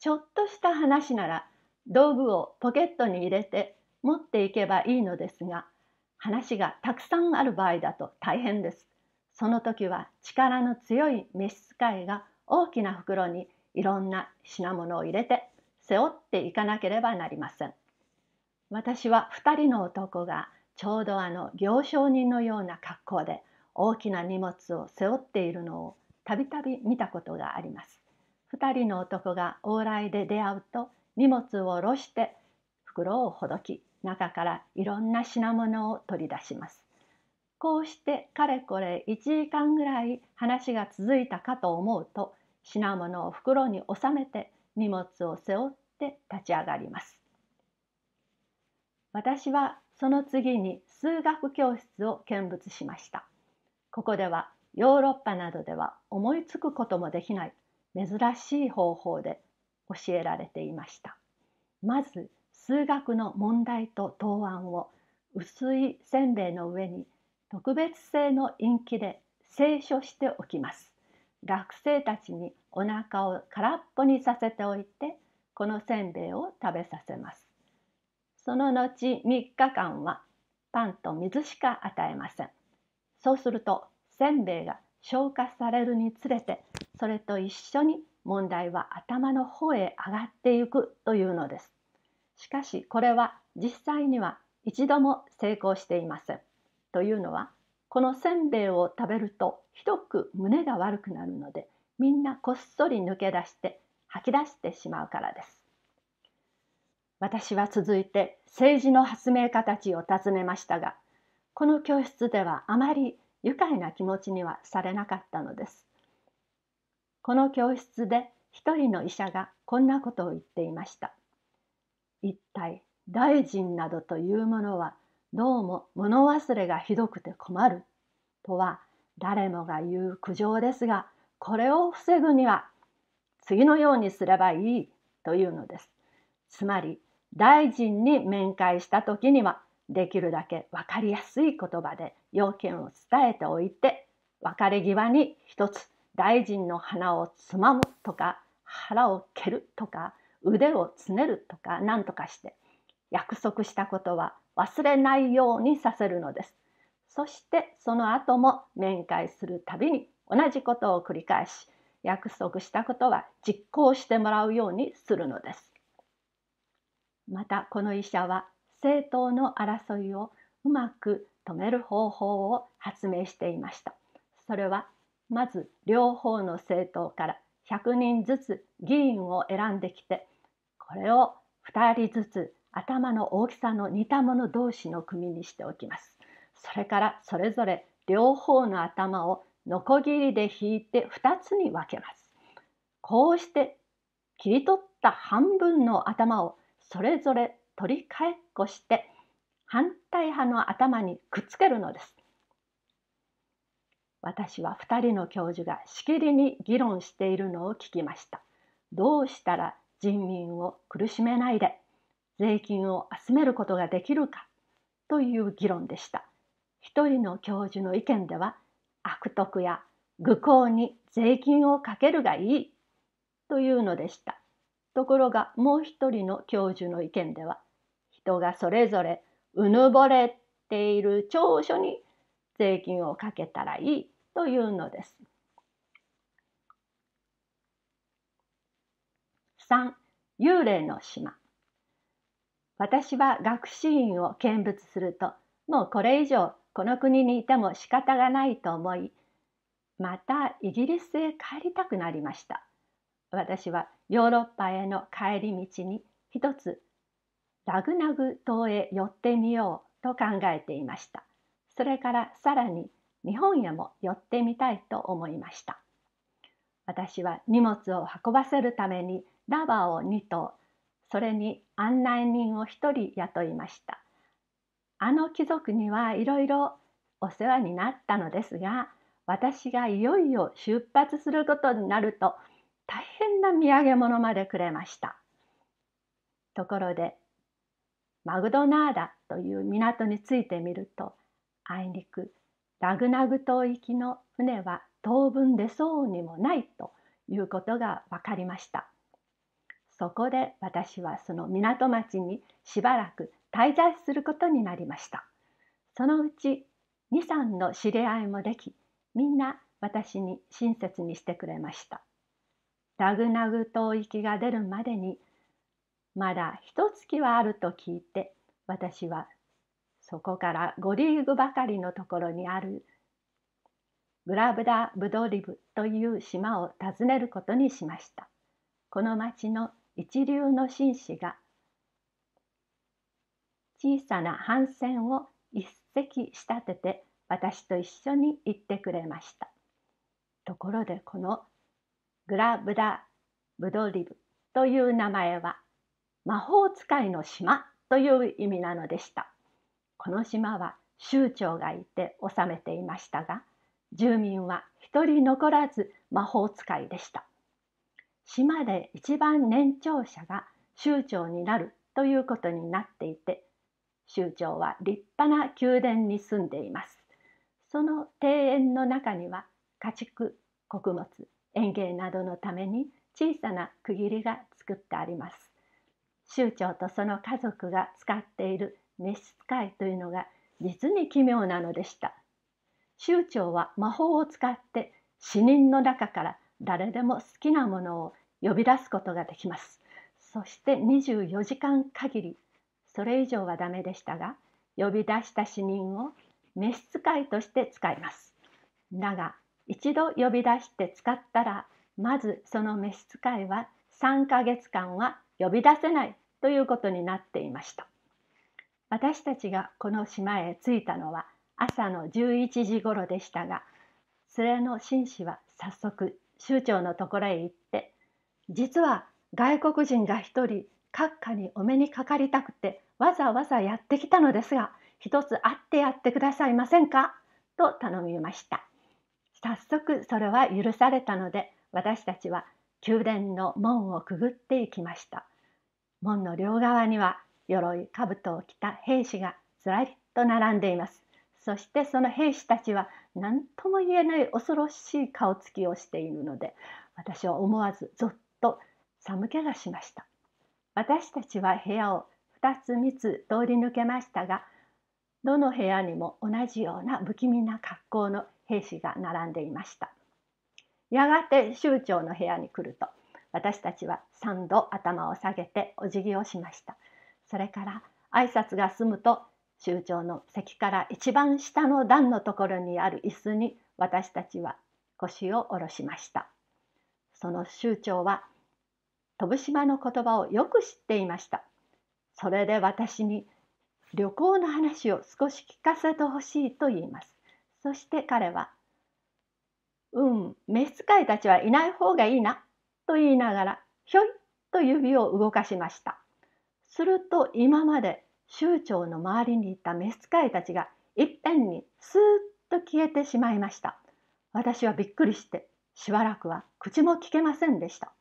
ちょっとした話なら道具をポケットに入れて持っていけばいいのですが話がたくさんある場合だと大変です。その時は力の強い召使いが大きな袋にいろんな品物を入れて背負っていかなければなりません。私は2人の男がちょうどあの行商人のような格好で大きな荷物を背負っているのをたびたび見たことがあります。2人の男が往来で出会うと荷物を下ろして袋をほどき中からいろんな品物を取り出します。こうしてかれこれ1時間ぐらい話が続いたかと思うと品物を袋に収めて荷物を背負って立ち上がります。私はその次に数学教室を見物しました。ここではヨーロッパなどでは思いつくこともできない珍しい方法で教えられていました。まず数学の問題と答案を薄いせんべいの上に特別製の陰気で清書しておきます。学生たちにお腹を空っぽにさせておいてこのせんべいを食べさせます。その後3日間はパンと水しか与えません。そうするとせんべいが消化されるにつれてそれと一緒に問題は頭の方へ上がっていくというのです。しかしこれは実際には一度も成功していません。というのはこのせんべいを食べるとひどく胸が悪くなるのでみんなこっそり抜け出して吐き出してしまうからです。私は続いて政治の発明家たちを訪ねましたがこの教室ではあまり愉快な気持ちにはされなかったのです。この教室で一人の医者がこんなことを言っていました。一体大臣などというものはどうも物忘れがひどくて困るとは誰もが言う苦情ですがこれを防ぐには次のようにすればいいというのです。つまり大臣に面会した時にはできるだけ分かりやすい言葉で要件を伝えておいて別れ際に一つ大臣の鼻をつまむとか腹を蹴るとか腕をつねるとか何とかして約束したことは忘れないようにさせるのです。そしてその後も面会するたびに同じことを繰り返し約束したことは実行してもらうようにするのです。またこの医者は政党の争いをうまく止める方法を発明していました。それはまず両方の政党から100人ずつ議員を選んできてこれを2人ずつ頭の大きさの似たもの同士の組にしておきます。それからそれぞれ両方の頭をノコギリで引いて2つに分けます。こうして切り取った半分の頭をそれぞれ取り替えっこして反対派の頭にくっつけるのです。私は2人の教授がしきりに議論しているのを聞きました。どうしたら人民を苦しめないで税金を集めることができるかという議論でした。一人の教授の意見では悪徳や愚行に税金をかけるがいいというのでした。ところがもう一人の教授の意見では人がそれぞれうぬぼれている長所に税金をかけたらいいというのです。3. 幽霊の島私は学士院を見物するともうこれ以上この国にいても仕方がないと思いまたイギリスへ帰りたくなりました私はヨーロッパへの帰り道に一つラグナグ島へ寄ってみようと考えていましたそれからさらに日本へも寄ってみたいと思いました私は荷物を運ばせるためにラバーを2頭それに案内人を一人雇いました。あの貴族にはいろいろお世話になったのですが私がいよいよ出発することになると大変な土産物までくれました。ところでマグドナーダという港に着いてみるとあいにくラグナグ島行きの船は当分出そうにもないということが分かりました。そこで私はその港町にしばらく滞在することになりました。そのうち2、3の知り合いもでき、みんな私に親切にしてくれました。ラグナグ島行きが出るまでにまだ一月はあると聞いて私はそこから5リーグばかりのところにあるグラブダ・ブドリブという島を訪ねることにしました。この町の一流の紳士が小さな帆船を一隻仕立てて私と一緒に行ってくれました。ところでこのグラブダ・ブドリブという名前は魔法使いの島という意味なのでした。この島は酋長がいて治めていましたが住民は一人残らず魔法使いでした。島で一番年長者が酋長になるということになっていて酋長は立派な宮殿に住んでいます。その庭園の中には家畜穀物園芸などのために小さな区切りが作ってあります。酋長とその家族が使っている召使いというのが実に奇妙なのでした。酋長は魔法を使って死人の中から誰でも好きなものを呼び出すことができます。そして24時間限り、それ以上はダメでしたが、呼び出した死人を召使いとして使います。だが、一度呼び出して使ったらまずその召使いは3ヶ月間は呼び出せないということになっていました。私たちがこの島へ着いたのは朝の11時頃でしたが連れの紳士は早速酋長のところへ行って実は外国人が一人閣下にお目にかかりたくてわざわざやってきたのですが一つ会ってやってくださいませんか？と頼みました。早速それは許されたので私たちは宮殿の門をくぐっていきました。門の両側には鎧兜を着た兵士がずらりと並んでいます。そしてその兵士たちは何とも言えない恐ろしい顔つきをしているので私は思わずぞっと寒気がしました。私たちは部屋を2つ3つ通り抜けましたがどの部屋にも同じような不気味な格好の兵士が並んでいました。やがて酋長の部屋に来ると私たちは3度頭を下げてお辞儀をしました。それから挨拶が済むと酋長の席から一番下の段のところにある椅子に私たちは腰を下ろしました。その酋長は飛島の言葉をよく知っていました。それで私に旅行の話を少し聞かせてほしいと言います。そして彼は「うん召使いたちはいない方がいいな」と言いながらひょいと指を動かしました。すると今まで酋長の周りにいた召使いたちがいっぺんにスーッと消えてしまいました。私はびっくりしてしばらくは口もきけませんでした。